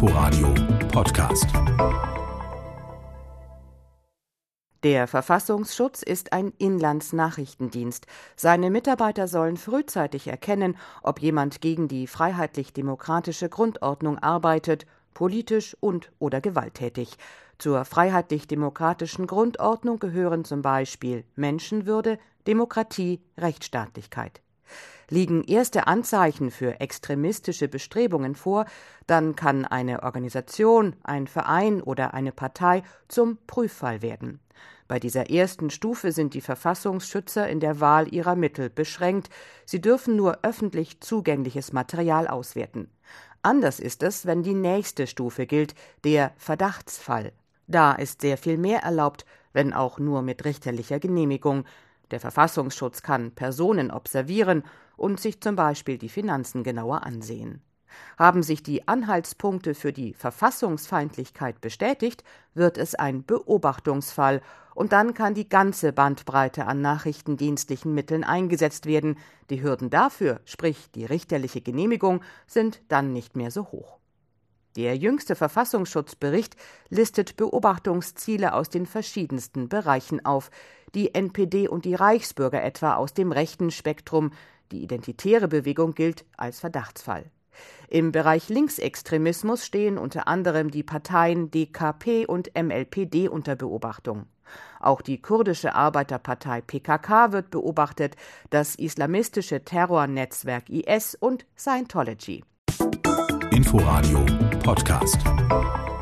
Inforadio Podcast. Der Verfassungsschutz ist ein Inlandsnachrichtendienst. Seine Mitarbeiter sollen frühzeitig erkennen, ob jemand gegen die freiheitlich-demokratische Grundordnung arbeitet, politisch und oder gewalttätig. Zur freiheitlich-demokratischen Grundordnung gehören zum Beispiel Menschenwürde, Demokratie, Rechtsstaatlichkeit. Liegen erste Anzeichen für extremistische Bestrebungen vor, dann kann eine Organisation, ein Verein oder eine Partei zum Prüffall werden. Bei dieser ersten Stufe sind die Verfassungsschützer in der Wahl ihrer Mittel beschränkt. Sie dürfen nur öffentlich zugängliches Material auswerten. Anders ist es, wenn die nächste Stufe gilt, der Verdachtsfall. Da ist sehr viel mehr erlaubt, wenn auch nur mit richterlicher Genehmigung. Der Verfassungsschutz kann Personen observieren und sich zum Beispiel die Finanzen genauer ansehen. Haben sich die Anhaltspunkte für die Verfassungsfeindlichkeit bestätigt, wird es ein Beobachtungsfall, und dann kann die ganze Bandbreite an nachrichtendienstlichen Mitteln eingesetzt werden. Die Hürden dafür, sprich die richterliche Genehmigung, sind dann nicht mehr so hoch. Der jüngste Verfassungsschutzbericht listet Beobachtungsziele aus den verschiedensten Bereichen auf, die NPD und die Reichsbürger etwa aus dem rechten Spektrum, die identitäre Bewegung gilt als Verdachtsfall. Im Bereich Linksextremismus stehen unter anderem die Parteien DKP und MLPD unter Beobachtung. Auch die kurdische Arbeiterpartei PKK wird beobachtet, das islamistische Terrornetzwerk IS und Scientology. Inforadio Podcast.